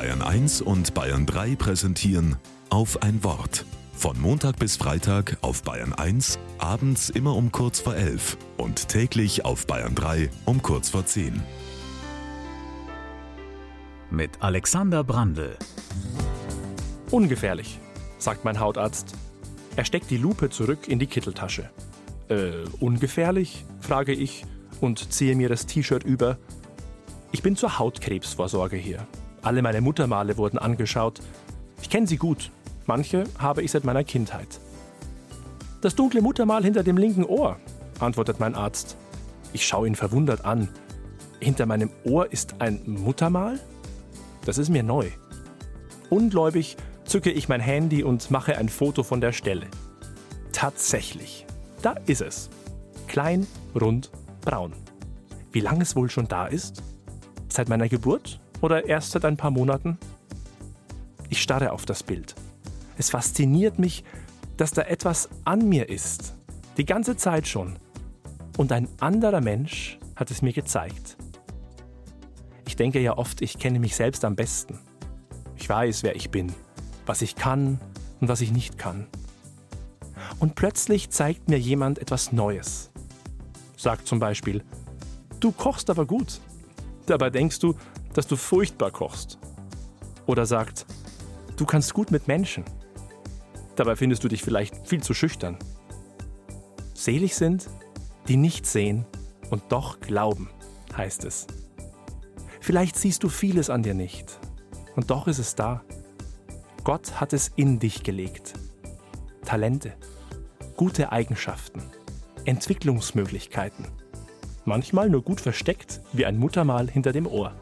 Bayern 1 und Bayern 3 präsentieren auf ein Wort. Von Montag bis Freitag auf Bayern 1, abends immer um kurz vor 11 und täglich auf Bayern 3 um kurz vor 10. Mit Alexander Brandl. Ungefährlich, sagt mein Hautarzt. Er steckt die Lupe zurück in die Kitteltasche. Äh, ungefährlich? frage ich und ziehe mir das T-Shirt über. Ich bin zur Hautkrebsvorsorge hier. Alle meine Muttermale wurden angeschaut. Ich kenne sie gut. Manche habe ich seit meiner Kindheit. Das dunkle Muttermal hinter dem linken Ohr, antwortet mein Arzt. Ich schaue ihn verwundert an. Hinter meinem Ohr ist ein Muttermal? Das ist mir neu. Ungläubig zücke ich mein Handy und mache ein Foto von der Stelle. Tatsächlich, da ist es. Klein, rund, braun. Wie lange es wohl schon da ist? Seit meiner Geburt oder erst seit ein paar Monaten? Ich starre auf das Bild. Es fasziniert mich, dass da etwas an mir ist. Die ganze Zeit schon. Und ein anderer Mensch hat es mir gezeigt. Ich denke ja oft, ich kenne mich selbst am besten. Ich weiß, wer ich bin, was ich kann und was ich nicht kann. Und plötzlich zeigt mir jemand etwas Neues. Sagt zum Beispiel, du kochst aber gut. Dabei denkst du, dass du furchtbar kochst. Oder sagt, du kannst gut mit Menschen. Dabei findest du dich vielleicht viel zu schüchtern. Selig sind, die nicht sehen und doch glauben, heißt es. Vielleicht siehst du vieles an dir nicht und doch ist es da. Gott hat es in dich gelegt. Talente, gute Eigenschaften, Entwicklungsmöglichkeiten. Manchmal nur gut versteckt wie ein Muttermal hinter dem Ohr.